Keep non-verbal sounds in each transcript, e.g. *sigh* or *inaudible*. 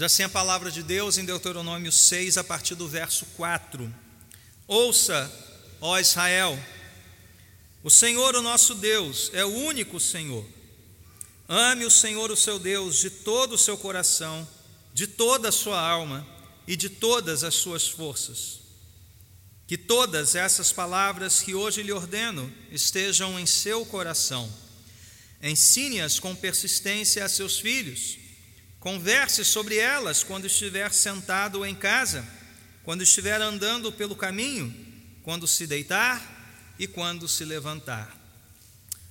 Diz assim a palavra de Deus em Deuteronômio 6, a partir do verso 4: Ouça, ó Israel, o Senhor, o nosso Deus, é o único Senhor. Ame o Senhor, o seu Deus, de todo o seu coração, de toda a sua alma e de todas as suas forças. Que todas essas palavras que hoje lhe ordeno estejam em seu coração. Ensine-as com persistência a seus filhos. Converse sobre elas quando estiver sentado em casa, quando estiver andando pelo caminho, quando se deitar e quando se levantar.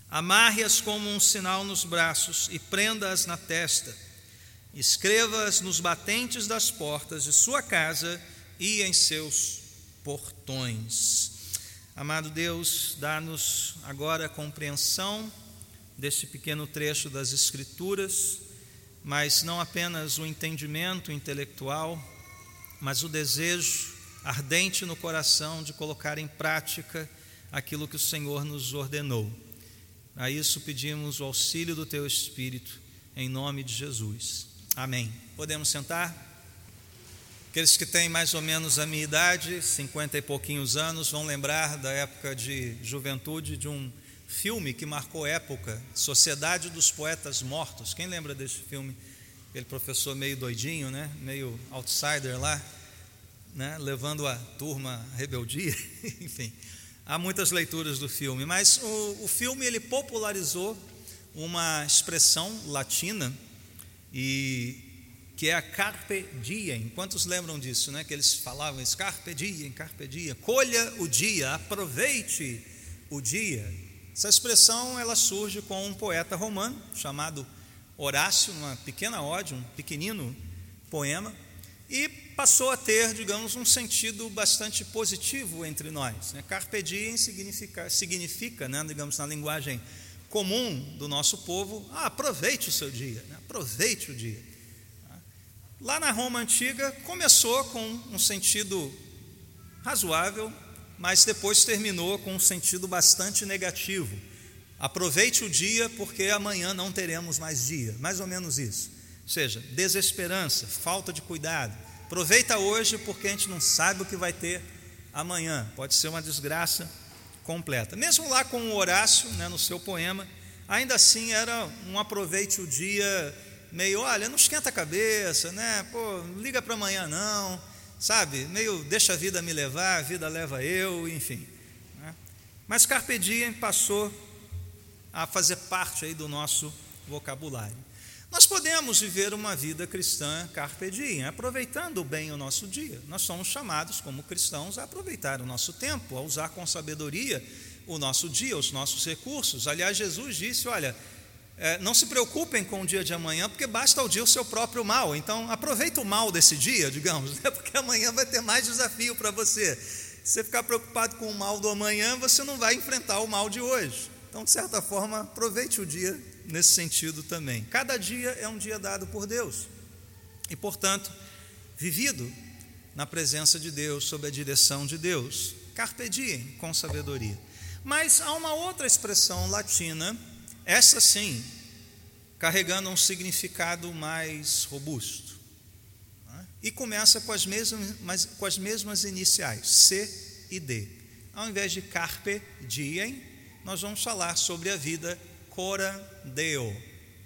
Amarre-as como um sinal nos braços e prenda-as na testa. Escreva-as nos batentes das portas de sua casa e em seus portões. Amado Deus, dá-nos agora a compreensão deste pequeno trecho das Escrituras, mas não apenas o entendimento intelectual, mas o desejo ardente no coração de colocar em prática aquilo que o Senhor nos ordenou. A isso pedimos o auxílio do Teu Espírito, em nome de Jesus. Amém. Podemos sentar? Aqueles que têm mais ou menos a minha idade, cinquenta e pouquinhos anos, vão lembrar da época de juventude de um filme que marcou época, Sociedade dos Poetas Mortos. Quem lembra desse filme? Aquele professor meio doidinho, né? meio outsider lá, né? levando a turma à rebeldia, *laughs* enfim. Há muitas leituras do filme, mas o, o filme ele popularizou uma expressão latina e que é a carpe diem. Quantos lembram disso, né? Que eles falavam isso, carpe diem, carpe diem. Colha o dia, aproveite o dia. Essa expressão ela surge com um poeta romano chamado Horácio, numa pequena ode, um pequenino poema, e passou a ter, digamos, um sentido bastante positivo entre nós. Né? Carpe diem significa, significa né, digamos, na linguagem comum do nosso povo, ah, aproveite o seu dia, né? aproveite o dia. Lá na Roma antiga começou com um sentido razoável, mas depois terminou com um sentido bastante negativo. Aproveite o dia porque amanhã não teremos mais dia, mais ou menos isso. Ou seja, desesperança, falta de cuidado, Aproveita hoje porque a gente não sabe o que vai ter amanhã. Pode ser uma desgraça completa. Mesmo lá com o Horácio, né, no seu poema, ainda assim era um aproveite o dia meio, olha, não esquenta a cabeça, né? Pô, liga para amanhã não, sabe? Meio deixa a vida me levar, a vida leva eu, enfim. Né? Mas Carpe Diem passou a fazer parte aí do nosso vocabulário. Nós podemos viver uma vida cristã carpe diem, aproveitando bem o nosso dia. Nós somos chamados, como cristãos, a aproveitar o nosso tempo, a usar com sabedoria o nosso dia, os nossos recursos. Aliás, Jesus disse: olha, é, não se preocupem com o dia de amanhã, porque basta o dia o seu próprio mal. Então, aproveita o mal desse dia, digamos, né? *laughs* porque amanhã vai ter mais desafio para você. Se você ficar preocupado com o mal do amanhã, você não vai enfrentar o mal de hoje. Então, de certa forma, aproveite o dia nesse sentido também. Cada dia é um dia dado por Deus e, portanto, vivido na presença de Deus, sob a direção de Deus. Carpe diem, com sabedoria. Mas há uma outra expressão latina, essa sim, carregando um significado mais robusto. Né? E começa com as, mesmas, com as mesmas iniciais, C e D. Ao invés de carpe diem, nós vamos falar sobre a vida cora deo,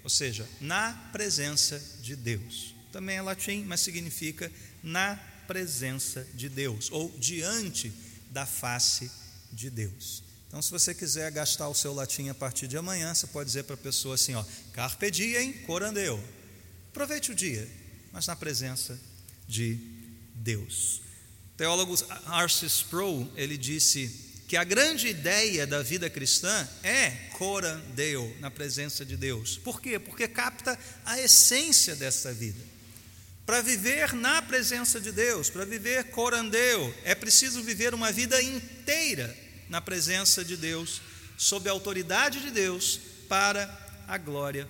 ou seja, na presença de Deus. Também é latim, mas significa na presença de Deus, ou diante da face de Deus. Então, se você quiser gastar o seu latim a partir de amanhã, você pode dizer para a pessoa assim: ó, carpe diem, corandeo. Aproveite o dia, mas na presença de Deus. O teólogo Arcis Sproul, ele disse que a grande ideia da vida cristã é coram Deo, na presença de Deus. Por quê? Porque capta a essência dessa vida. Para viver na presença de Deus, para viver corandeu, é preciso viver uma vida inteira na presença de Deus, sob a autoridade de Deus, para a glória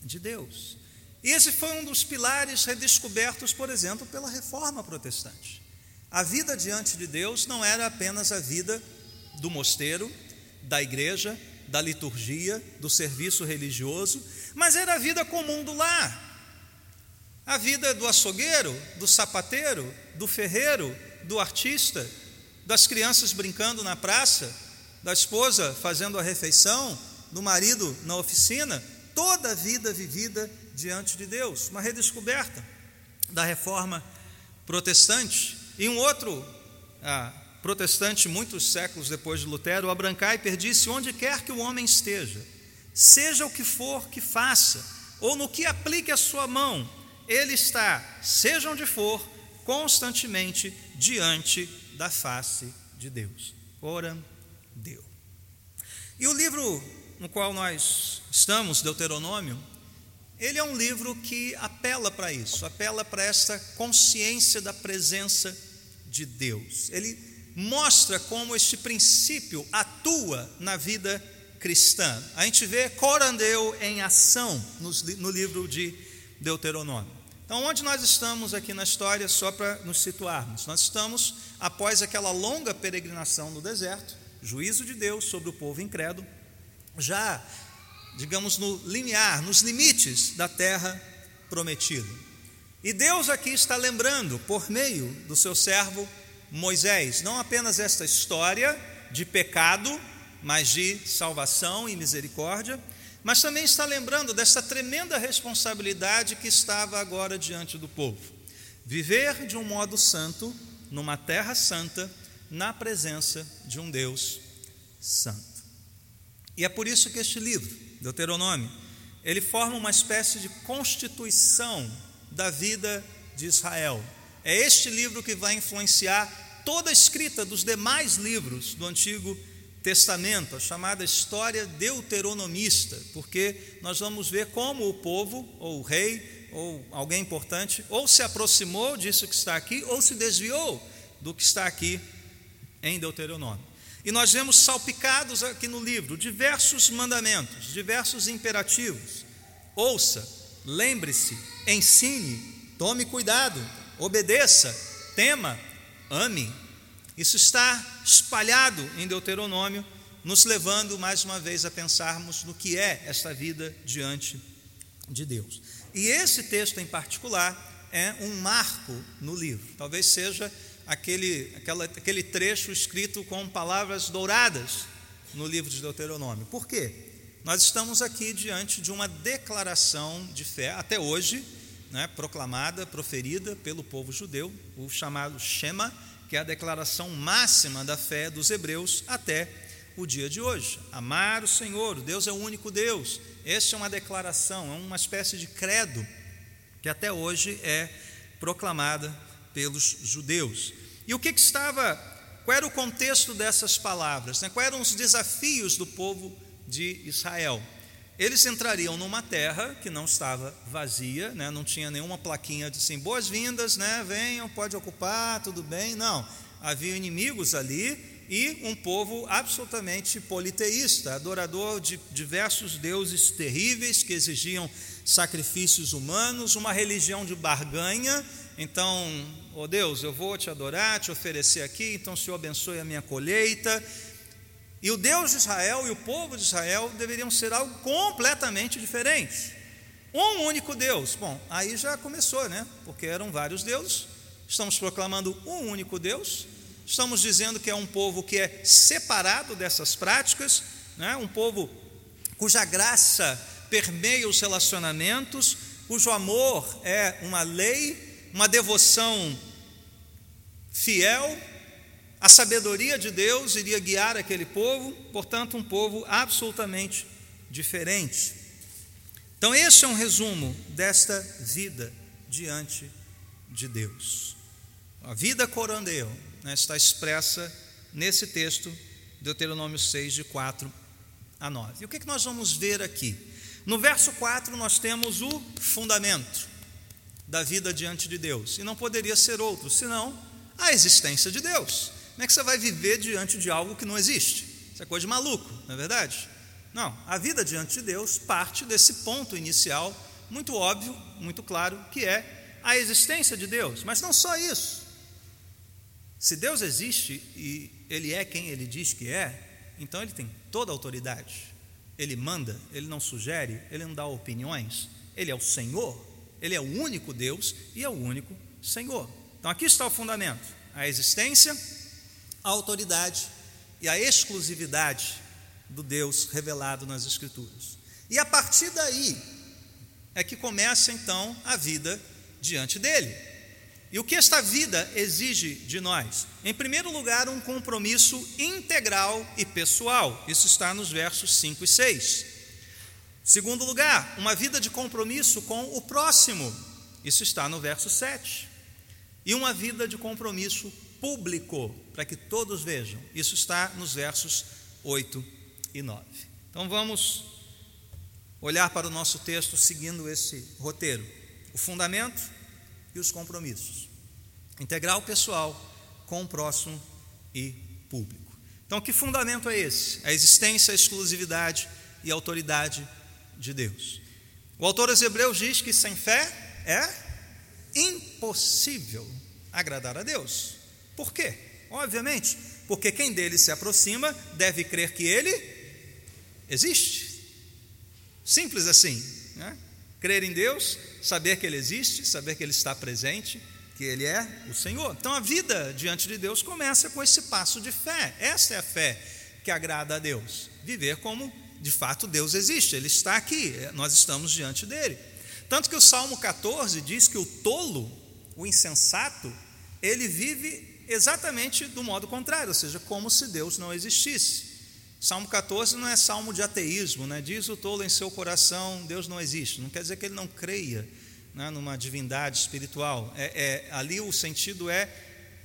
de Deus. E esse foi um dos pilares redescobertos, por exemplo, pela reforma protestante. A vida diante de Deus não era apenas a vida do mosteiro, da igreja, da liturgia, do serviço religioso, mas era a vida comum do lar. A vida do açougueiro, do sapateiro, do ferreiro, do artista, das crianças brincando na praça, da esposa fazendo a refeição, do marido na oficina, toda a vida vivida diante de Deus, uma redescoberta da reforma protestante. E um outro ah, protestante, muitos séculos depois de Lutero, Abrancaiper disse: onde quer que o homem esteja, seja o que for que faça, ou no que aplique a sua mão, ele está, seja onde for, constantemente diante da face de Deus. Ora, Deus. E o livro no qual nós estamos, Deuteronômio, ele é um livro que apela para isso, apela para essa consciência da presença de Deus. Ele mostra como este princípio atua na vida cristã. A gente vê corandeu em ação no livro de Deuteronômio. Então, onde nós estamos aqui na história, só para nos situarmos? Nós estamos após aquela longa peregrinação no deserto, juízo de Deus sobre o povo incrédulo, já, digamos, no limiar, nos limites da terra prometida. E Deus aqui está lembrando, por meio do seu servo Moisés, não apenas esta história de pecado, mas de salvação e misericórdia, mas também está lembrando dessa tremenda responsabilidade que estava agora diante do povo: viver de um modo santo, numa terra santa, na presença de um Deus santo. E é por isso que este livro, Deuteronômio, ele forma uma espécie de constituição da vida de Israel. É este livro que vai influenciar toda a escrita dos demais livros do Antigo Testamento a chamada história deuteronomista, porque nós vamos ver como o povo, ou o rei, ou alguém importante, ou se aproximou disso que está aqui, ou se desviou do que está aqui em Deuteronômio. E nós vemos salpicados aqui no livro diversos mandamentos, diversos imperativos. Ouça, lembre-se, ensine, tome cuidado, obedeça, tema, ame. Isso está espalhado em Deuteronômio, nos levando mais uma vez a pensarmos no que é esta vida diante de Deus. E esse texto em particular é um marco no livro, talvez seja aquele, aquela, aquele trecho escrito com palavras douradas no livro de Deuteronômio. Por quê? Nós estamos aqui diante de uma declaração de fé, até hoje, né, proclamada, proferida pelo povo judeu, o chamado Shema, que é a declaração máxima da fé dos hebreus até o dia de hoje. Amar o Senhor, Deus é o único Deus. Essa é uma declaração, é uma espécie de credo que até hoje é proclamada pelos judeus. E o que, que estava, qual era o contexto dessas palavras? Né? Quais eram os desafios do povo de Israel? eles entrariam numa terra que não estava vazia, né? não tinha nenhuma plaquinha de assim, boas-vindas, né? venham, pode ocupar, tudo bem. Não, havia inimigos ali e um povo absolutamente politeísta, adorador de diversos deuses terríveis que exigiam sacrifícios humanos, uma religião de barganha. Então, ó oh Deus, eu vou te adorar, te oferecer aqui, então o Senhor abençoe a minha colheita. E o Deus de Israel e o povo de Israel deveriam ser algo completamente diferente. Um único Deus. Bom, aí já começou, né? Porque eram vários deuses. Estamos proclamando um único Deus. Estamos dizendo que é um povo que é separado dessas práticas, né? um povo cuja graça permeia os relacionamentos, cujo amor é uma lei, uma devoção fiel a sabedoria de Deus iria guiar aquele povo, portanto, um povo absolutamente diferente. Então, esse é um resumo desta vida diante de Deus. A vida corandeu né, está expressa nesse texto, Deuteronômio 6, de 4 a 9. E o que, que nós vamos ver aqui? No verso 4, nós temos o fundamento da vida diante de Deus, e não poderia ser outro senão a existência de Deus. Como é que você vai viver diante de algo que não existe? Isso é coisa de maluco, não é verdade? Não, a vida diante de Deus parte desse ponto inicial, muito óbvio, muito claro, que é a existência de Deus. Mas não só isso. Se Deus existe e Ele é quem Ele diz que é, então Ele tem toda a autoridade. Ele manda, Ele não sugere, Ele não dá opiniões, Ele é o Senhor. Ele é o único Deus e é o único Senhor. Então aqui está o fundamento: a existência, a autoridade e a exclusividade do Deus revelado nas Escrituras. E a partir daí é que começa então a vida diante dele. E o que esta vida exige de nós? Em primeiro lugar, um compromisso integral e pessoal. Isso está nos versos 5 e 6. Segundo lugar, uma vida de compromisso com o próximo. Isso está no verso 7. E uma vida de compromisso público, para que todos vejam. Isso está nos versos 8 e 9. Então vamos olhar para o nosso texto seguindo esse roteiro: o fundamento e os compromissos. Integral pessoal com o próximo e público. Então, que fundamento é esse? A existência, a exclusividade e a autoridade de Deus. O autor aos Hebreus diz que sem fé é impossível agradar a Deus. Por quê? Obviamente, porque quem dele se aproxima deve crer que ele existe. Simples assim. Né? Crer em Deus, saber que Ele existe, saber que Ele está presente, que Ele é o Senhor. Então a vida diante de Deus começa com esse passo de fé. Essa é a fé que agrada a Deus. Viver como de fato Deus existe, Ele está aqui, nós estamos diante dele. Tanto que o Salmo 14 diz que o tolo, o insensato, ele vive exatamente do modo contrário, ou seja, como se Deus não existisse. Salmo 14 não é salmo de ateísmo, né? diz o tolo em seu coração: Deus não existe. Não quer dizer que ele não creia né, numa divindade espiritual. É, é, ali o sentido é: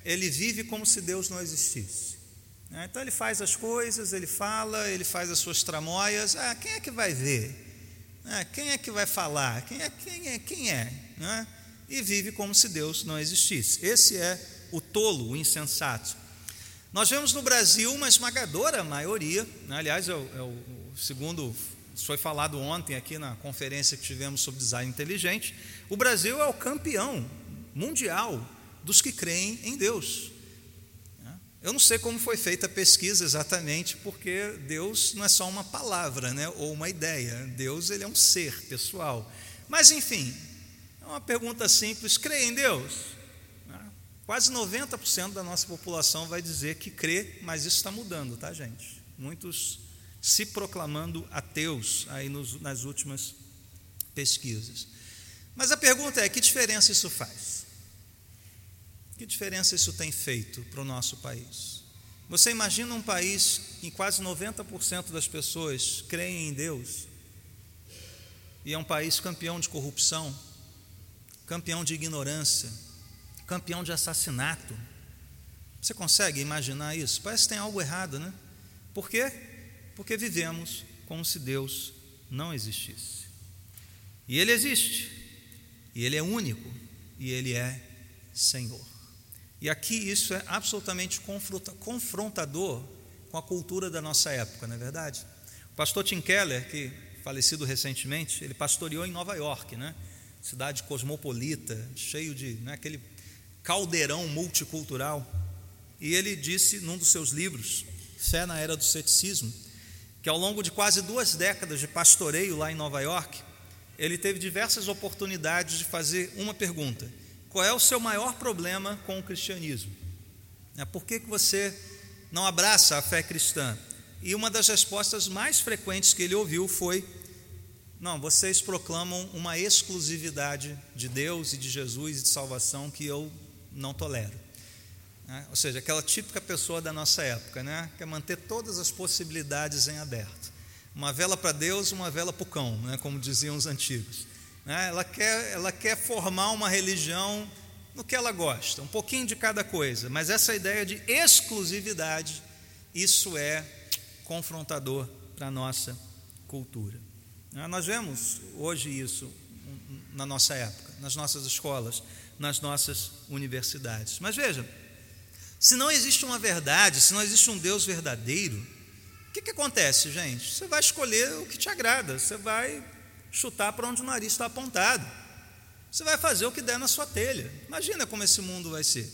ele vive como se Deus não existisse. Né? Então ele faz as coisas, ele fala, ele faz as suas tramóias. Ah, quem é que vai ver? Ah, quem é que vai falar? Quem é? Quem é? Quem é? Né? E vive como se Deus não existisse. Esse é o tolo, o insensato. Nós vemos no Brasil uma esmagadora maioria, né? aliás, é o, é o segundo foi falado ontem aqui na conferência que tivemos sobre design inteligente, o Brasil é o campeão mundial dos que creem em Deus. Né? Eu não sei como foi feita a pesquisa exatamente, porque Deus não é só uma palavra, né, ou uma ideia. Deus ele é um ser pessoal. Mas enfim, é uma pergunta simples: crê em Deus? Quase 90% da nossa população vai dizer que crê, mas isso está mudando, tá, gente? Muitos se proclamando ateus aí nos, nas últimas pesquisas. Mas a pergunta é: que diferença isso faz? Que diferença isso tem feito para o nosso país? Você imagina um país em quase 90% das pessoas creem em Deus e é um país campeão de corrupção, campeão de ignorância, campeão de assassinato. Você consegue imaginar isso? Parece que tem algo errado, né? Por quê? Porque vivemos como se Deus não existisse. E Ele existe, e Ele é único, e Ele é Senhor. E aqui isso é absolutamente confrontador com a cultura da nossa época, não é verdade? O pastor Tim Keller, que falecido recentemente, ele pastoreou em Nova York, né? cidade cosmopolita, cheio de né, aquele caldeirão multicultural. E ele disse num dos seus livros, Fé na Era do Ceticismo, que ao longo de quase duas décadas de pastoreio lá em Nova York, ele teve diversas oportunidades de fazer uma pergunta: qual é o seu maior problema com o cristianismo? É, por que, que você não abraça a fé cristã? E uma das respostas mais frequentes que ele ouviu foi: não, vocês proclamam uma exclusividade de Deus e de Jesus e de salvação que eu não tolero. Né? Ou seja, aquela típica pessoa da nossa época, né? quer manter todas as possibilidades em aberto. Uma vela para Deus, uma vela para o cão, né? como diziam os antigos. Né? Ela, quer, ela quer formar uma religião no que ela gosta, um pouquinho de cada coisa, mas essa ideia de exclusividade, isso é confrontador para a nossa cultura. Né? Nós vemos hoje isso na nossa época, nas nossas escolas nas nossas universidades. Mas veja, se não existe uma verdade, se não existe um Deus verdadeiro, o que, que acontece, gente? Você vai escolher o que te agrada, você vai chutar para onde o nariz está apontado, você vai fazer o que der na sua telha. Imagina como esse mundo vai ser.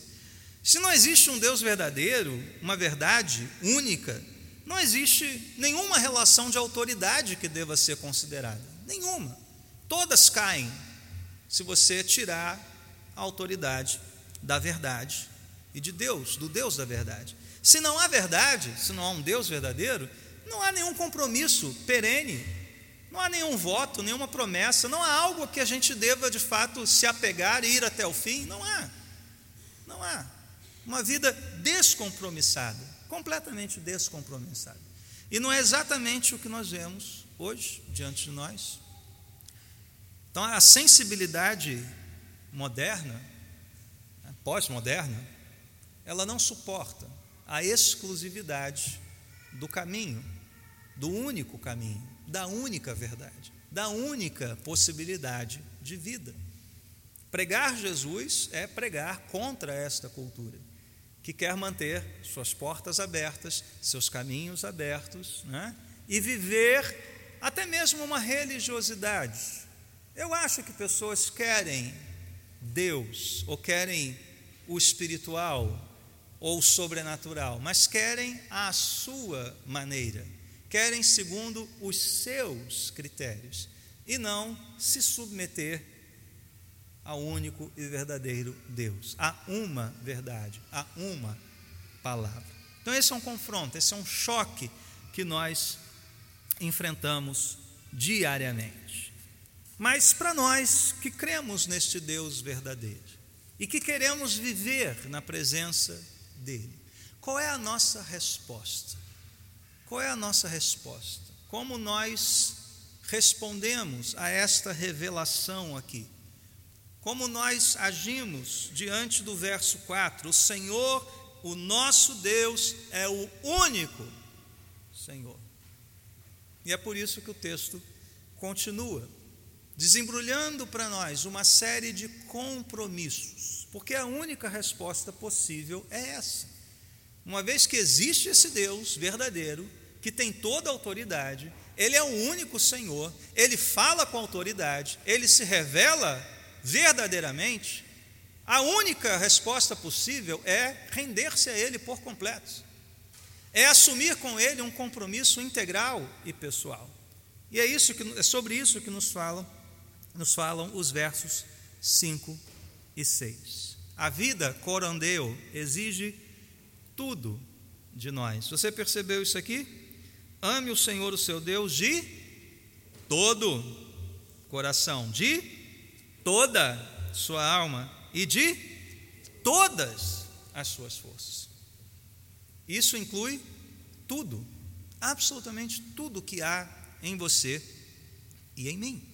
Se não existe um Deus verdadeiro, uma verdade única, não existe nenhuma relação de autoridade que deva ser considerada. Nenhuma. Todas caem se você tirar a autoridade da verdade e de Deus, do Deus da verdade. Se não há verdade, se não há um Deus verdadeiro, não há nenhum compromisso perene, não há nenhum voto, nenhuma promessa, não há algo que a gente deva de fato se apegar e ir até o fim, não há. Não há. Uma vida descompromissada, completamente descompromissada. E não é exatamente o que nós vemos hoje diante de nós. Então, a sensibilidade moderna, né, pós-moderna, ela não suporta a exclusividade do caminho, do único caminho, da única verdade, da única possibilidade de vida. Pregar Jesus é pregar contra esta cultura, que quer manter suas portas abertas, seus caminhos abertos, né? e viver até mesmo uma religiosidade. Eu acho que pessoas querem Deus, ou querem o espiritual, ou sobrenatural, mas querem a sua maneira, querem segundo os seus critérios e não se submeter ao único e verdadeiro Deus, a uma verdade, a uma palavra. Então, esse é um confronto, esse é um choque que nós enfrentamos diariamente. Mas para nós que cremos neste Deus verdadeiro e que queremos viver na presença dele. Qual é a nossa resposta? Qual é a nossa resposta? Como nós respondemos a esta revelação aqui? Como nós agimos diante do verso 4? O Senhor, o nosso Deus, é o único Senhor. E é por isso que o texto continua, desembrulhando para nós uma série de compromissos porque a única resposta possível é essa. Uma vez que existe esse Deus verdadeiro, que tem toda a autoridade, ele é o único Senhor, ele fala com autoridade, ele se revela verdadeiramente, a única resposta possível é render-se a ele por completo. É assumir com ele um compromisso integral e pessoal. E é isso que é sobre isso que nos falam, nos falam os versos 5 e 6. A vida corandeu exige tudo de nós. Você percebeu isso aqui? Ame o Senhor, o seu Deus, de todo coração, de toda sua alma e de todas as suas forças. Isso inclui tudo, absolutamente tudo que há em você e em mim.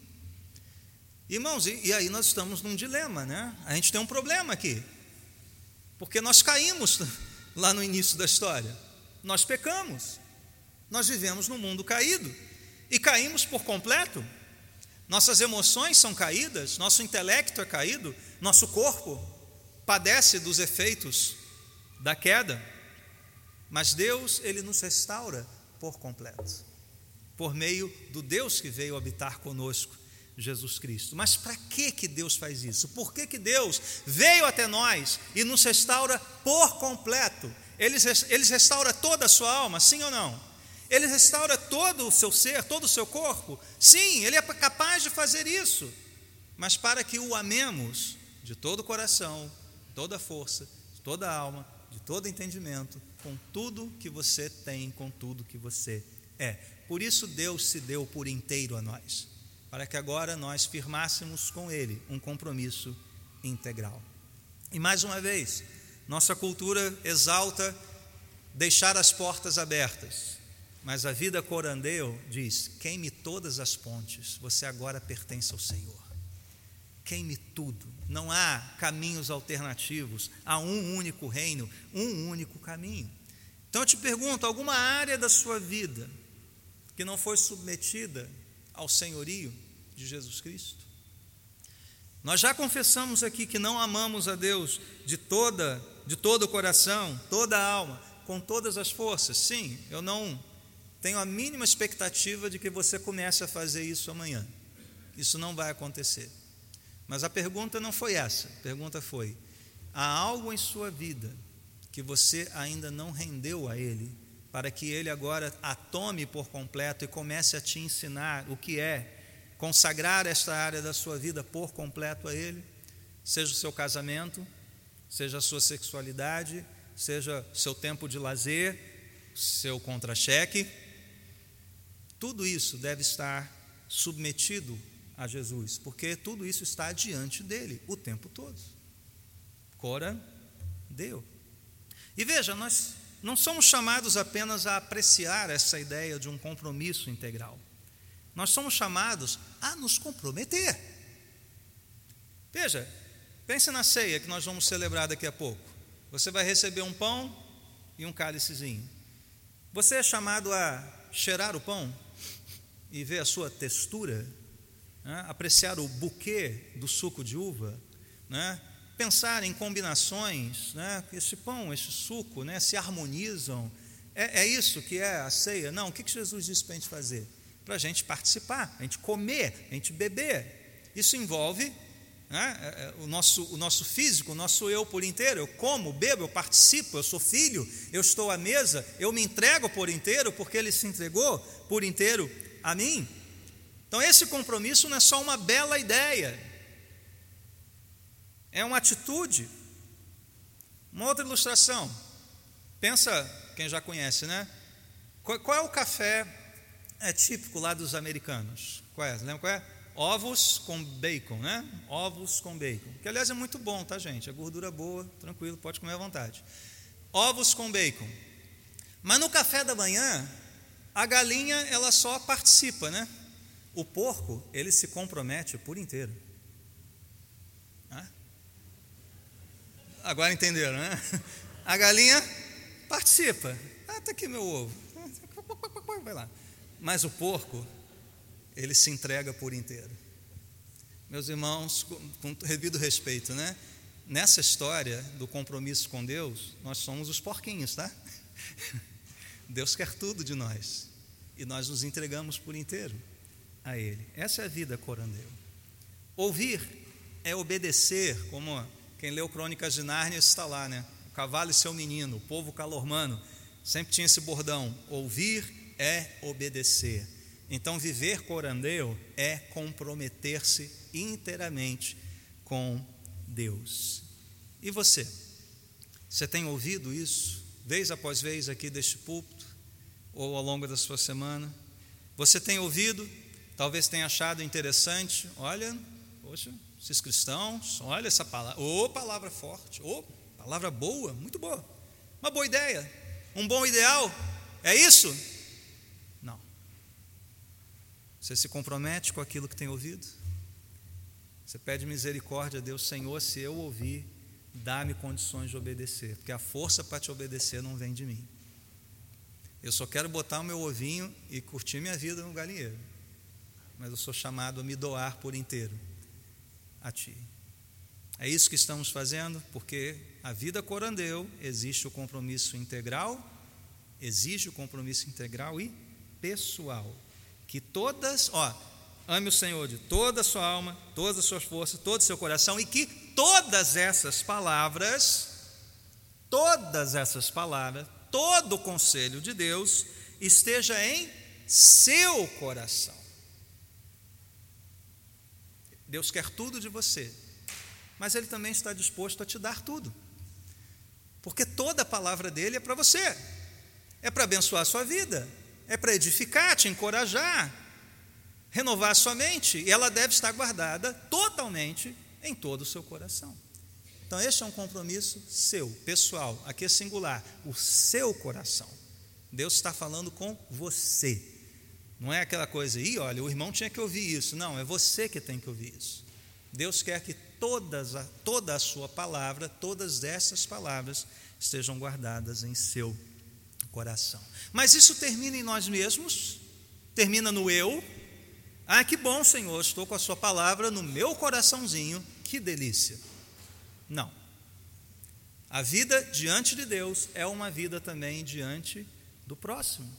Irmãos, e, e aí nós estamos num dilema, né? A gente tem um problema aqui, porque nós caímos *laughs* lá no início da história, nós pecamos, nós vivemos num mundo caído e caímos por completo. Nossas emoções são caídas, nosso intelecto é caído, nosso corpo padece dos efeitos da queda. Mas Deus, ele nos restaura por completo. Por meio do Deus que veio habitar conosco Jesus Cristo. Mas para que que Deus faz isso? Por que que Deus veio até nós e nos restaura por completo? Ele, ele restaura toda a sua alma, sim ou não? Ele restaura todo o seu ser, todo o seu corpo? Sim, ele é capaz de fazer isso. Mas para que o amemos de todo o coração, toda a força, de toda a alma, de todo entendimento, com tudo que você tem, com tudo que você é. Por isso Deus se deu por inteiro a nós para que agora nós firmássemos com Ele um compromisso integral. E mais uma vez, nossa cultura exalta deixar as portas abertas, mas a vida corandeu diz: queime todas as pontes, você agora pertence ao Senhor. Queime tudo, não há caminhos alternativos, há um único reino, um único caminho. Então eu te pergunto: alguma área da sua vida que não foi submetida ao senhorio de Jesus Cristo? Nós já confessamos aqui que não amamos a Deus de toda, de todo o coração, toda a alma, com todas as forças. Sim, eu não tenho a mínima expectativa de que você comece a fazer isso amanhã. Isso não vai acontecer. Mas a pergunta não foi essa. A pergunta foi: há algo em sua vida que você ainda não rendeu a Ele para que Ele agora a tome por completo e comece a te ensinar o que é consagrar esta área da sua vida por completo a Ele, seja o seu casamento, seja a sua sexualidade, seja seu tempo de lazer, seu contra-cheque, tudo isso deve estar submetido a Jesus, porque tudo isso está diante dele o tempo todo. Cora deu. E veja, nós não somos chamados apenas a apreciar essa ideia de um compromisso integral. Nós somos chamados a nos comprometer. Veja, pense na ceia que nós vamos celebrar daqui a pouco. Você vai receber um pão e um cálicezinho. Você é chamado a cheirar o pão e ver a sua textura, né? apreciar o buquê do suco de uva, né? Pensar em combinações, né? esse pão, esse suco né? se harmonizam. É, é isso que é a ceia? Não, o que, que Jesus disse para a gente fazer? Para a gente participar, a gente comer, a gente beber. Isso envolve né? É, é, o, nosso, o nosso físico, o nosso eu por inteiro. Eu como, bebo, eu participo, eu sou filho, eu estou à mesa, eu me entrego por inteiro porque ele se entregou por inteiro a mim. Então, esse compromisso não é só uma bela ideia, é uma atitude. Uma outra ilustração. Pensa, quem já conhece, né? Qual, é o café é típico lá dos americanos? Qual é? Lembra qual é? Ovos com bacon, né? Ovos com bacon. Que aliás é muito bom, tá, gente? A gordura boa, tranquilo, pode comer à vontade. Ovos com bacon. Mas no café da manhã, a galinha ela só participa, né? O porco, ele se compromete por inteiro. Agora entenderam, né? A galinha participa. Ah, tá aqui meu ovo. Vai lá. Mas o porco, ele se entrega por inteiro. Meus irmãos, com devido respeito, né? Nessa história do compromisso com Deus, nós somos os porquinhos, tá? *laughs* Deus quer tudo de nós e nós nos entregamos por inteiro a Ele. Essa é a vida corandeu. Ouvir é obedecer, como quem leu Crônicas de Nárnia está lá, né? O cavalo e seu menino, o povo calormano, sempre tinha esse bordão: ouvir é obedecer. Então, viver corandeu é comprometer-se inteiramente com Deus. E você? Você tem ouvido isso, vez após vez, aqui deste púlpito, ou ao longo da sua semana? Você tem ouvido, talvez tenha achado interessante, olha, poxa, esses cristãos, olha essa palavra, ô oh, palavra forte, ô oh, palavra boa, muito boa, uma boa ideia, um bom ideal, é isso? Você se compromete com aquilo que tem ouvido? Você pede misericórdia a Deus, Senhor, se eu ouvir, dá-me condições de obedecer, porque a força para te obedecer não vem de mim. Eu só quero botar o meu ovinho e curtir minha vida no galinheiro, mas eu sou chamado a me doar por inteiro a Ti. É isso que estamos fazendo, porque a vida corandeu existe o compromisso integral, exige o compromisso integral e pessoal que todas, ó, ame o Senhor de toda a sua alma, todas as suas forças, todo o seu coração, e que todas essas palavras, todas essas palavras, todo o conselho de Deus esteja em seu coração. Deus quer tudo de você, mas Ele também está disposto a te dar tudo, porque toda a palavra dele é para você, é para abençoar a sua vida, é para edificar, te encorajar, renovar a sua mente, e ela deve estar guardada totalmente em todo o seu coração. Então, este é um compromisso seu, pessoal, aqui é singular, o seu coração. Deus está falando com você. Não é aquela coisa, aí, olha, o irmão tinha que ouvir isso. Não, é você que tem que ouvir isso. Deus quer que todas, toda a sua palavra, todas essas palavras, estejam guardadas em seu coração. Mas isso termina em nós mesmos, termina no eu. Ah, que bom, Senhor, estou com a Sua palavra no meu coraçãozinho, que delícia. Não. A vida diante de Deus é uma vida também diante do próximo,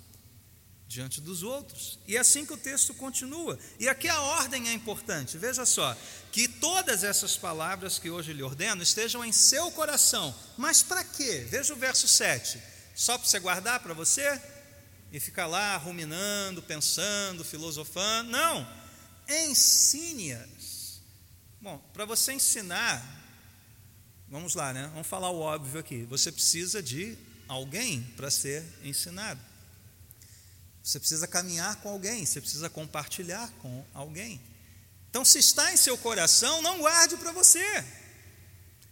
diante dos outros. E é assim que o texto continua. E aqui a ordem é importante. Veja só, que todas essas palavras que hoje lhe ordeno estejam em seu coração. Mas para quê? Veja o verso 7 só para você guardar para você e ficar lá ruminando, pensando, filosofando. Não. ensine-as. Bom, para você ensinar, vamos lá, né? Vamos falar o óbvio aqui. Você precisa de alguém para ser ensinado. Você precisa caminhar com alguém, você precisa compartilhar com alguém. Então, se está em seu coração, não guarde para você.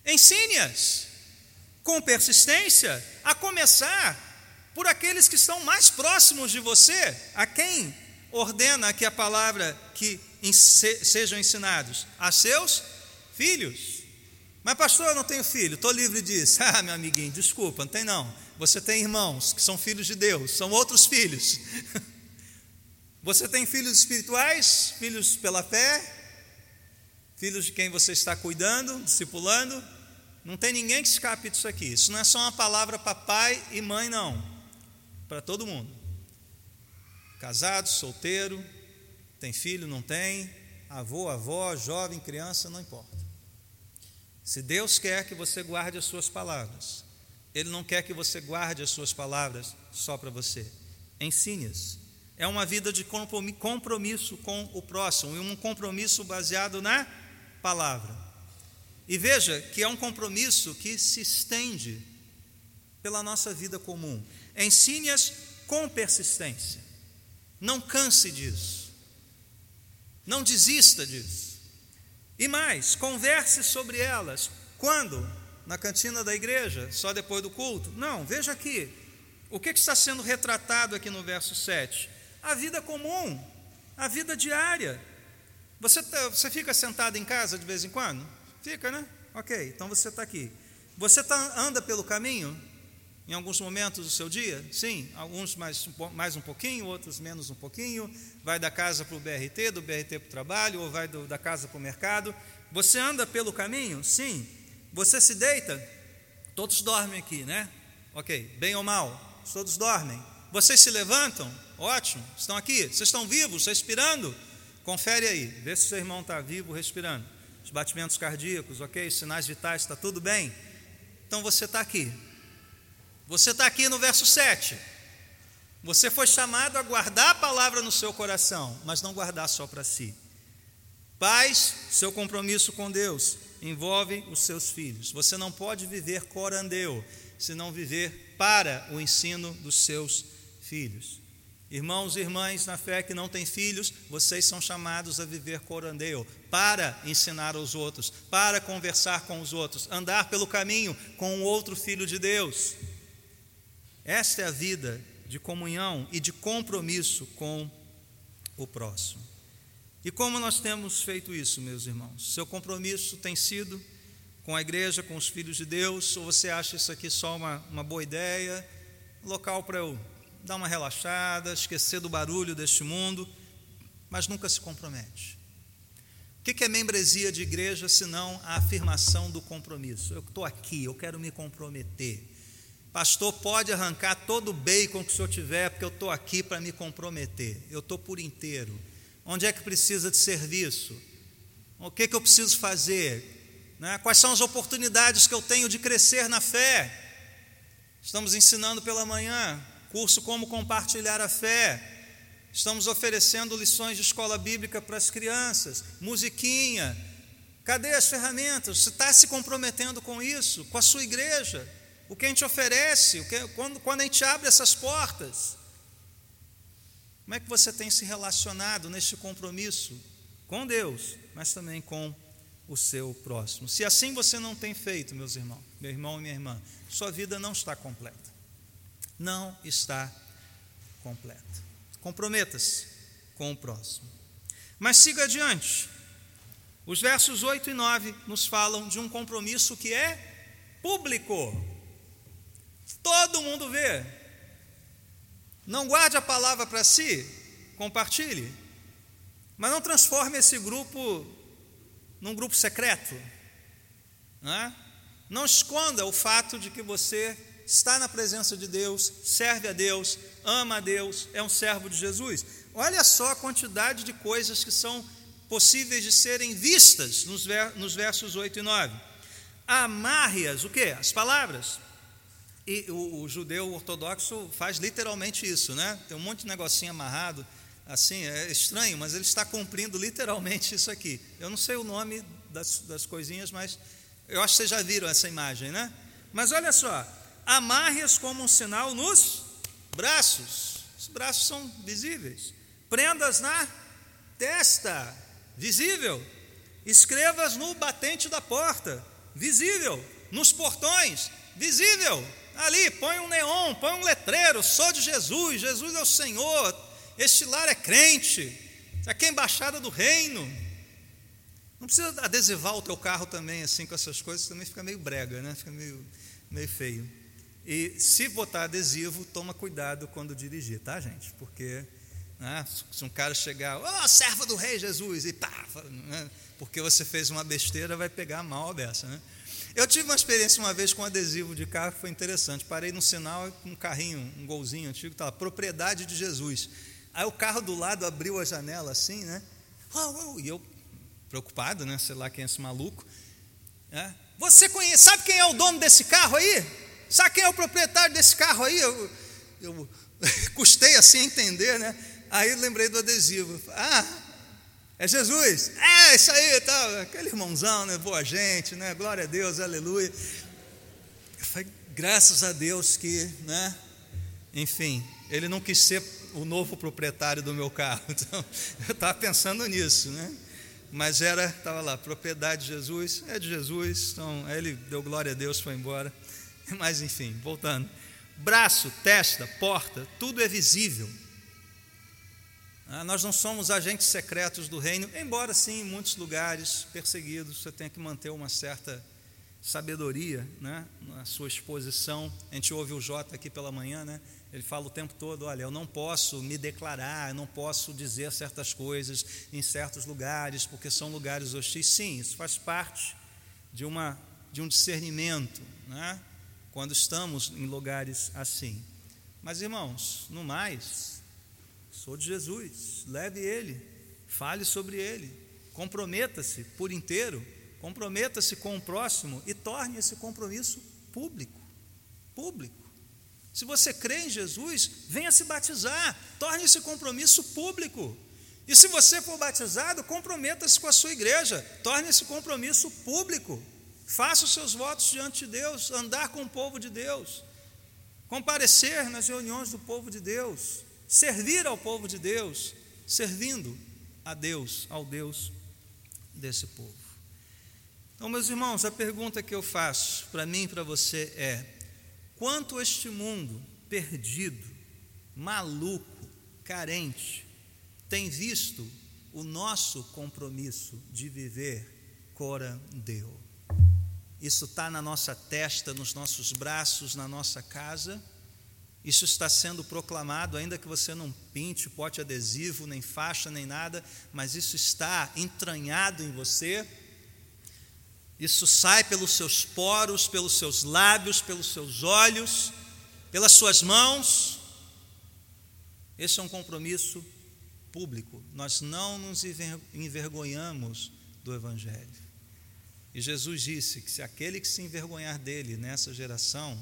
Ensine-as com persistência, a começar por aqueles que estão mais próximos de você, a quem ordena que a palavra que sejam ensinados a seus filhos. Mas pastor, eu não tenho filho, estou livre disso. *laughs* Ah, meu amiguinho, desculpa, não tem não. Você tem irmãos que são filhos de Deus, são outros filhos. *laughs* Você tem filhos espirituais, filhos pela fé, filhos de quem você está cuidando, discipulando. Não tem ninguém que escape disso aqui. Isso não é só uma palavra para pai e mãe, não. Para todo mundo. Casado, solteiro, tem filho, não tem, avô, avó, jovem, criança, não importa. Se Deus quer que você guarde as suas palavras, Ele não quer que você guarde as suas palavras só para você. Ensine-as. É uma vida de compromisso com o próximo e um compromisso baseado na palavra. E veja que é um compromisso que se estende pela nossa vida comum. Ensine-as com persistência. Não canse disso. Não desista disso. E mais, converse sobre elas. Quando? Na cantina da igreja? Só depois do culto? Não, veja aqui. O que está sendo retratado aqui no verso 7? A vida comum, a vida diária. Você, tá, você fica sentado em casa de vez em quando? Fica, né? Ok, então você está aqui. Você tá, anda pelo caminho? Em alguns momentos do seu dia? Sim, alguns mais, mais um pouquinho, outros menos um pouquinho. Vai da casa para o BRT, do BRT para o trabalho, ou vai do, da casa para o mercado. Você anda pelo caminho? Sim. Você se deita? Todos dormem aqui, né? Ok, bem ou mal, todos dormem. Vocês se levantam? Ótimo, estão aqui. Vocês estão vivos, respirando? Confere aí, vê se seu irmão está vivo, respirando. Os batimentos cardíacos, ok? Sinais vitais, está tudo bem? Então você está aqui. Você está aqui no verso 7. Você foi chamado a guardar a palavra no seu coração, mas não guardar só para si. Pais, seu compromisso com Deus envolve os seus filhos. Você não pode viver corandeu, se não viver para o ensino dos seus filhos. Irmãos e irmãs na fé que não têm filhos, vocês são chamados a viver corandeu, para ensinar aos outros, para conversar com os outros, andar pelo caminho com o outro filho de Deus. Esta é a vida de comunhão e de compromisso com o próximo. E como nós temos feito isso, meus irmãos? Seu compromisso tem sido com a igreja, com os filhos de Deus, ou você acha isso aqui só uma, uma boa ideia, local para eu dar uma relaxada, esquecer do barulho deste mundo, mas nunca se compromete? O que é membresia de igreja senão a afirmação do compromisso? Eu estou aqui, eu quero me comprometer. Pastor, pode arrancar todo o bacon que o senhor tiver, porque eu estou aqui para me comprometer. Eu estou por inteiro. Onde é que precisa de serviço? O que, que eu preciso fazer? Né? Quais são as oportunidades que eu tenho de crescer na fé? Estamos ensinando pela manhã curso Como Compartilhar a Fé. Estamos oferecendo lições de escola bíblica para as crianças, musiquinha. Cadê as ferramentas? Você está se comprometendo com isso, com a sua igreja? o que a gente oferece, que, quando, quando a gente abre essas portas. Como é que você tem se relacionado neste compromisso com Deus, mas também com o seu próximo? Se assim você não tem feito, meus irmãos, meu irmão e minha irmã, sua vida não está completa. Não está completa. Comprometa-se com o próximo. Mas siga adiante. Os versos 8 e 9 nos falam de um compromisso que é público. Todo mundo vê. Não guarde a palavra para si, compartilhe. Mas não transforme esse grupo num grupo secreto. Não, é? não esconda o fato de que você está na presença de Deus, serve a Deus, ama a Deus, é um servo de Jesus. Olha só a quantidade de coisas que são possíveis de serem vistas nos versos 8 e 9. Amarre-as, o que? As palavras. E o, o, judeu ortodoxo faz literalmente isso, né? Tem um monte de negocinho amarrado assim, é estranho, mas ele está cumprindo literalmente isso aqui. Eu não sei o nome das, das coisinhas, mas eu acho que vocês já viram essa imagem, né? Mas olha só, amarre-as como um sinal nos braços. Os braços são visíveis. Prendas na testa, visível. Escrevas no batente da porta, visível. Nos portões, visível. Ali, põe um neon, põe um letreiro, sou de Jesus, Jesus é o Senhor, este lar é crente, aqui é a embaixada do reino. Não precisa adesivar o teu carro também, assim, com essas coisas, também fica meio brega, né? Fica meio, meio feio. E se botar adesivo, toma cuidado quando dirigir, tá, gente? Porque né, se um cara chegar, ó, oh, serva do rei Jesus, e pá, né, porque você fez uma besteira, vai pegar mal dessa, né? Eu tive uma experiência uma vez com um adesivo de carro que foi interessante. Parei no sinal com um carrinho, um golzinho antigo, estava propriedade de Jesus. Aí o carro do lado abriu a janela assim, né? E eu, preocupado, né? Sei lá quem é esse maluco. É. Você conhece, sabe quem é o dono desse carro aí? Sabe quem é o proprietário desse carro aí? Eu, eu *laughs* custei assim a entender, né? Aí lembrei do adesivo. Ah, é Jesus. É, isso aí, tá. Aquele irmãozão, né? Boa gente, né? Glória a Deus, aleluia. Falei, graças a Deus que, né? Enfim, ele não quis ser o novo proprietário do meu carro. *laughs* Então, eu estava pensando nisso, né? Mas era, estava lá, propriedade de Jesus, é de Jesus, então ele deu glória a Deus, foi embora. *laughs* Mas enfim, voltando. Braço, testa, porta, tudo é visível. Ah, nós não somos agentes secretos do reino, embora sim, em muitos lugares perseguidos, você tenha que manter uma certa sabedoria né, na sua exposição. A gente ouve o Jota aqui pela manhã, né? Ele fala o tempo todo: olha, eu não posso me declarar, eu não posso dizer certas coisas em certos lugares, porque são lugares hostis. Sim, isso faz parte de, uma, de um discernimento, né? quando estamos em lugares assim. Mas, irmãos, no mais, sou de Jesus, leve ele, fale sobre ele, comprometa-se por inteiro, comprometa-se com o próximo e torne esse compromisso público. Público. Se você crê em Jesus, venha se batizar, torne esse compromisso público. E se você for batizado, comprometa-se com a sua igreja, torne esse compromisso público. Faça os seus votos diante de Deus, andar com o povo de Deus, comparecer nas reuniões do povo de Deus, servir ao povo de Deus, servindo a Deus, ao Deus desse povo. Então, meus irmãos, a pergunta que eu faço para mim e para você é: Quanto este mundo perdido, maluco, carente, tem visto o nosso compromisso de viver cora Deu. Isso está na nossa testa, nos nossos braços, na nossa casa. Isso está sendo proclamado, ainda que você não pinte pote adesivo, nem faixa, nem nada, mas isso está entranhado em você isso sai pelos seus poros, pelos seus lábios, pelos seus olhos, pelas suas mãos. Esse é um compromisso público. Nós não nos envergonhamos do Evangelho. E Jesus disse que se aquele que se envergonhar dele nessa geração,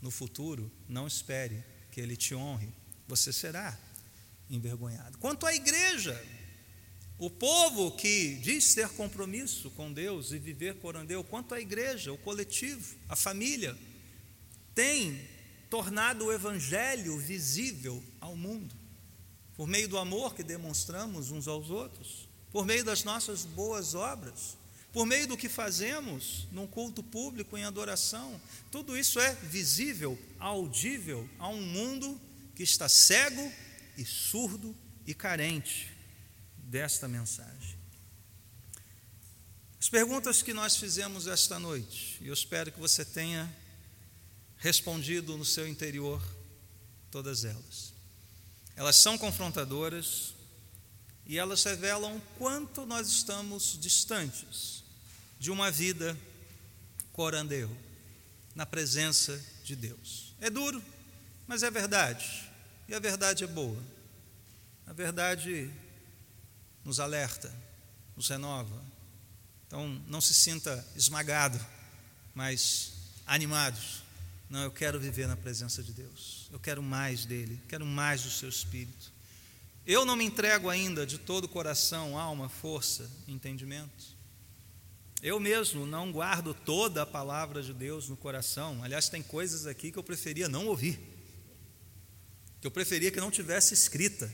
no futuro, não espere que ele te honre, você será envergonhado. Quanto à igreja, o povo que diz ter compromisso com Deus e viver corandeu, quanto à igreja, o coletivo, a família, tem tornado o evangelho visível ao mundo, por meio do amor que demonstramos uns aos outros, por meio das nossas boas obras, por meio do que fazemos num culto público em adoração. Tudo isso é visível, audível a um mundo que está cego e surdo e carente desta mensagem. As perguntas que nós fizemos esta noite, e eu espero que você tenha respondido no seu interior todas elas. Elas são confrontadoras e elas revelam quanto nós estamos distantes de uma vida corandeu, na presença de Deus. É duro, mas é verdade, e a verdade é boa. A verdade nos alerta, nos renova. Então, não se sinta esmagado, mas animado. Não, eu quero viver na presença de Deus. Eu quero mais dele, quero mais do seu espírito. Eu não me entrego ainda de todo o coração, alma, força, entendimento. Eu mesmo não guardo toda a palavra de Deus no coração. Aliás, tem coisas aqui que eu preferia não ouvir, que eu preferia que não tivesse escrita,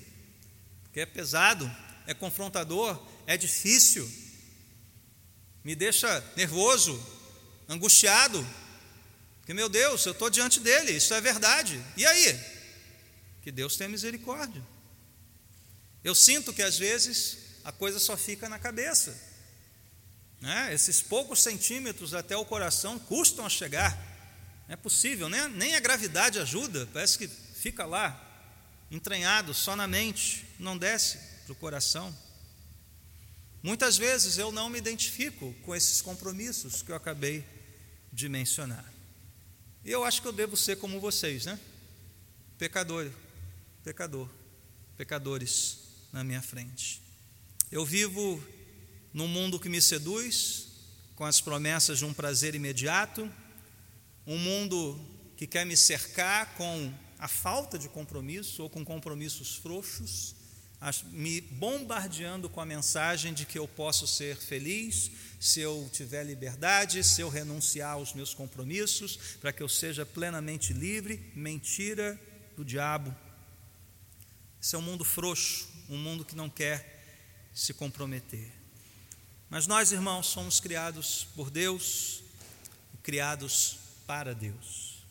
porque é pesado, é confrontador, é difícil, me deixa nervoso, angustiado, porque, meu Deus, eu estou diante dele, isso é verdade. E aí? Que Deus tenha misericórdia. Eu sinto que às vezes a coisa só fica na cabeça. Né? Esses poucos centímetros até o coração custam a chegar. Não é possível, né? nem a gravidade ajuda, parece que fica lá, entranhado só na mente, não desce para o coração. Muitas vezes eu não me identifico com esses compromissos que eu acabei de mencionar. E eu acho que eu devo ser como vocês, né? Pecador, pecador, pecadores na minha frente. Eu vivo num mundo que me seduz, com as promessas de um prazer imediato, um mundo que quer me cercar com a falta de compromisso ou com compromissos frouxos, me bombardeando com a mensagem de que eu posso ser feliz se eu tiver liberdade, se eu renunciar aos meus compromissos, para que eu seja plenamente livre. Mentira do diabo. Esse é um mundo frouxo, um mundo que não quer se comprometer. Mas nós, irmãos, somos criados por Deus, criados para Deus.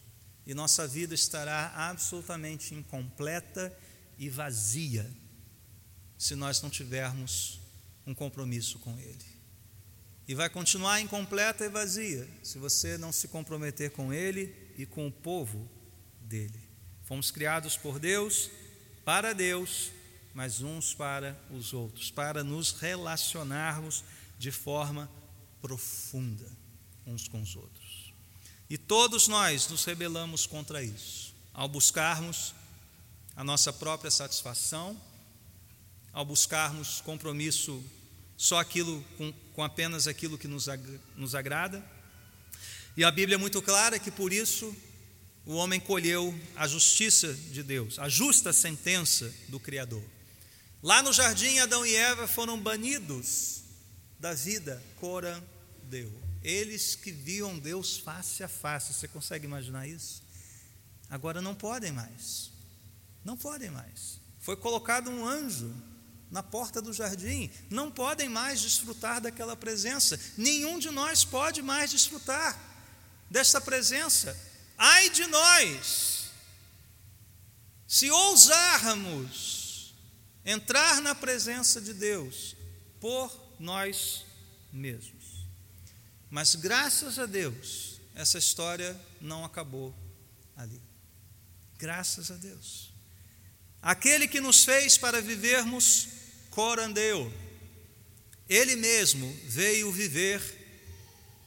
E nossa vida estará absolutamente incompleta e vazia se nós não tivermos um compromisso com Ele. E vai continuar incompleta e vazia se você não se comprometer com Ele e com o povo dele. Fomos criados por Deus, para Deus, mas uns para os outros, para nos relacionarmos de forma profunda uns com os outros. E todos nós nos rebelamos contra isso, ao buscarmos a nossa própria satisfação ao buscarmos compromisso só aquilo com, com apenas aquilo que nos, nos agrada. E a Bíblia é muito clara que por isso o homem colheu a justiça de Deus, a justa sentença do Criador. Lá no jardim, Adão e Eva foram banidos da vida, Corã deu. Eles que viam Deus face a face, você consegue imaginar isso? Agora não podem mais, não podem mais. Foi colocado um anjo na porta do jardim, não podem mais desfrutar daquela presença. Nenhum de nós pode mais desfrutar dessa presença. Ai de nós, se ousarmos entrar na presença de Deus por nós mesmos. Mas graças a Deus, essa história não acabou ali. Graças a Deus. Aquele que nos fez para vivermos corandeu. Ele mesmo veio viver,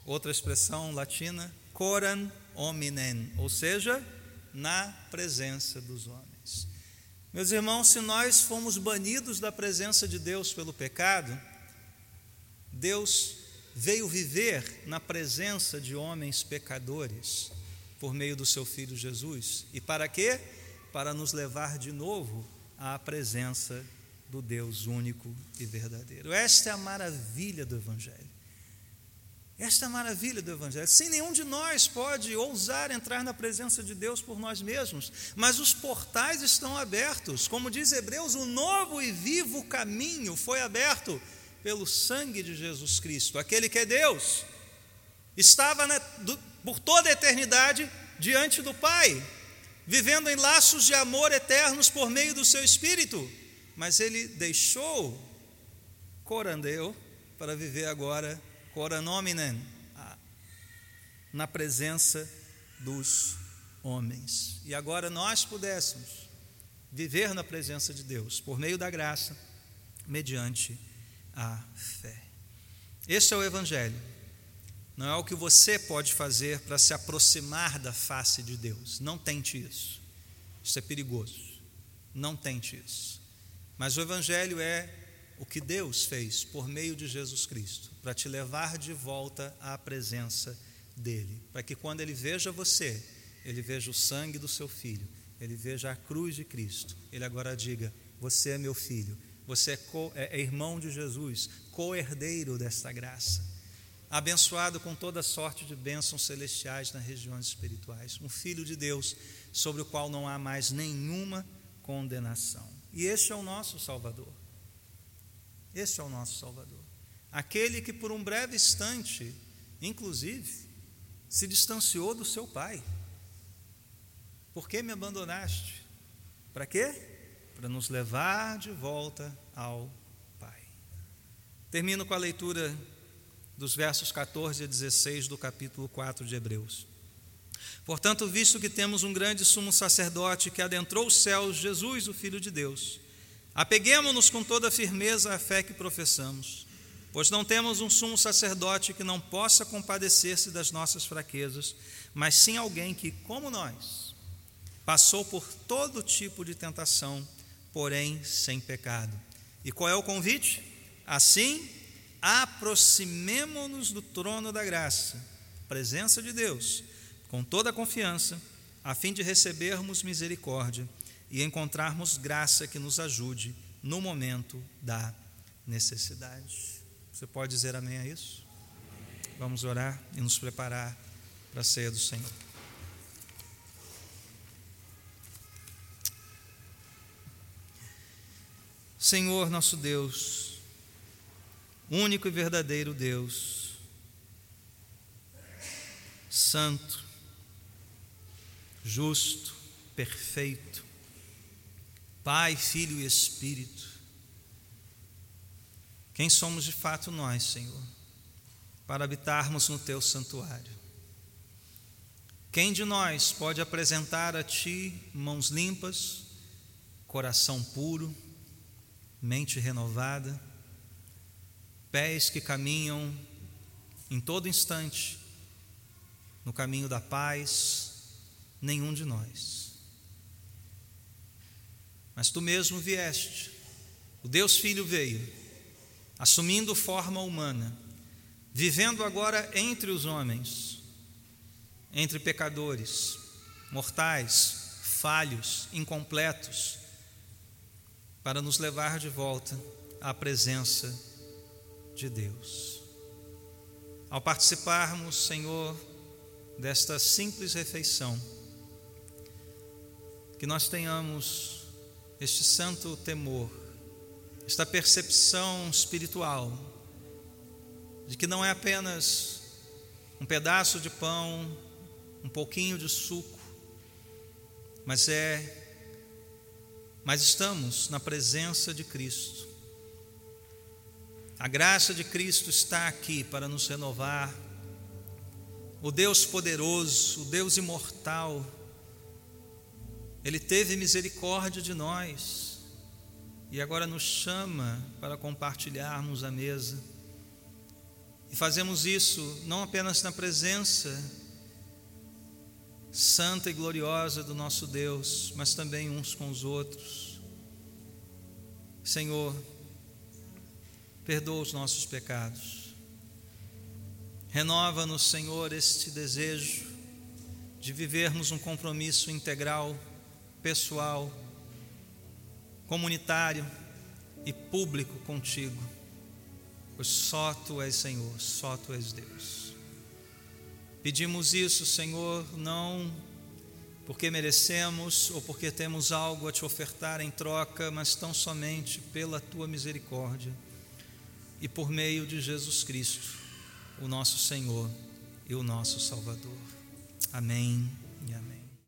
outra expressão latina, coran hominem, ou seja, na presença dos homens. Meus irmãos, se nós fomos banidos da presença de Deus pelo pecado, Deus veio viver na presença de homens pecadores por meio do seu filho Jesus. E para quê? Para nos levar de novo à presença do Deus único e verdadeiro. Esta é a maravilha do Evangelho. Esta é a maravilha do Evangelho. Sim, nenhum de nós pode ousar entrar na presença de Deus por nós mesmos, mas os portais estão abertos. Como diz Hebreus, o novo e vivo caminho foi aberto pelo sangue de Jesus Cristo. Aquele que é Deus estava na, do, por toda a eternidade diante do Pai, vivendo em laços de amor eternos por meio do seu Espírito mas ele deixou Corandeu para viver agora Coranominen, na presença dos homens. E agora nós pudéssemos viver na presença de Deus por meio da graça, mediante a fé. Este é o Evangelho. Não é o que você pode fazer para se aproximar da face de Deus. Não tente isso. Isso é perigoso. Não tente isso. Mas o Evangelho é o que Deus fez por meio de Jesus Cristo, para te levar de volta à presença dEle, para que quando Ele veja você, Ele veja o sangue do seu filho, Ele veja a cruz de Cristo, Ele agora diga: você é meu filho, você é, co, é, é irmão de Jesus, co-herdeiro desta graça, abençoado com toda sorte de bênçãos celestiais nas regiões espirituais, um filho de Deus sobre o qual não há mais nenhuma condenação. E este é o nosso Salvador. Este é o nosso Salvador. Aquele que por um breve instante, inclusive, se distanciou do seu pai. Por que me abandonaste? Para quê? Para nos levar de volta ao Pai. Termino com a leitura dos versos 14 a 16 do capítulo 4 de Hebreus. Portanto, visto que temos um grande sumo sacerdote que adentrou os céus, Jesus, o Filho de Deus, apeguemos-nos com toda firmeza à fé que professamos, pois não temos um sumo sacerdote que não possa compadecer-se das nossas fraquezas, mas sim alguém que, como nós, Passou por todo tipo de tentação, porém sem pecado. E qual é o convite? Assim, aproximemo-nos do trono da graça, presença de Deus, com toda a confiança, a fim de recebermos misericórdia e encontrarmos graça que nos ajude no momento da necessidade. Você pode dizer amém a isso? Vamos orar e nos preparar para a ceia do Senhor. Senhor nosso Deus, único e verdadeiro Deus, santo, justo, perfeito, Pai, Filho e Espírito. Quem somos de fato nós, Senhor, para habitarmos no teu santuário? Quem de nós pode apresentar a Ti mãos limpas, coração puro, mente renovada, pés que caminham em todo instante no caminho da paz, nenhum de nós. Mas tu mesmo vieste, o Deus Filho veio, assumindo forma humana, vivendo agora entre os homens, entre pecadores, mortais, falhos, incompletos, para nos levar de volta à presença de Deus. Ao participarmos, Senhor, desta simples refeição, que nós tenhamos este santo temor, esta percepção espiritual, de que não é apenas um pedaço de pão, um pouquinho de suco, mas é mas estamos na presença de Cristo. A graça de Cristo está aqui para nos renovar. O Deus poderoso, o Deus imortal, Ele teve misericórdia de nós e agora nos chama para compartilharmos a mesa. E fazemos isso não apenas na presença santa e gloriosa do nosso Deus, mas também uns com os outros. Senhor, perdoa os nossos pecados. Renova-nos, Senhor, este desejo de vivermos um compromisso integral, pessoal, comunitário e público contigo, pois só tu és Senhor, só tu és Deus. Pedimos isso, Senhor, não porque merecemos ou porque temos algo a te ofertar em troca, mas tão somente pela tua misericórdia e por meio de Jesus Cristo, o nosso Senhor e o nosso Salvador. Amém.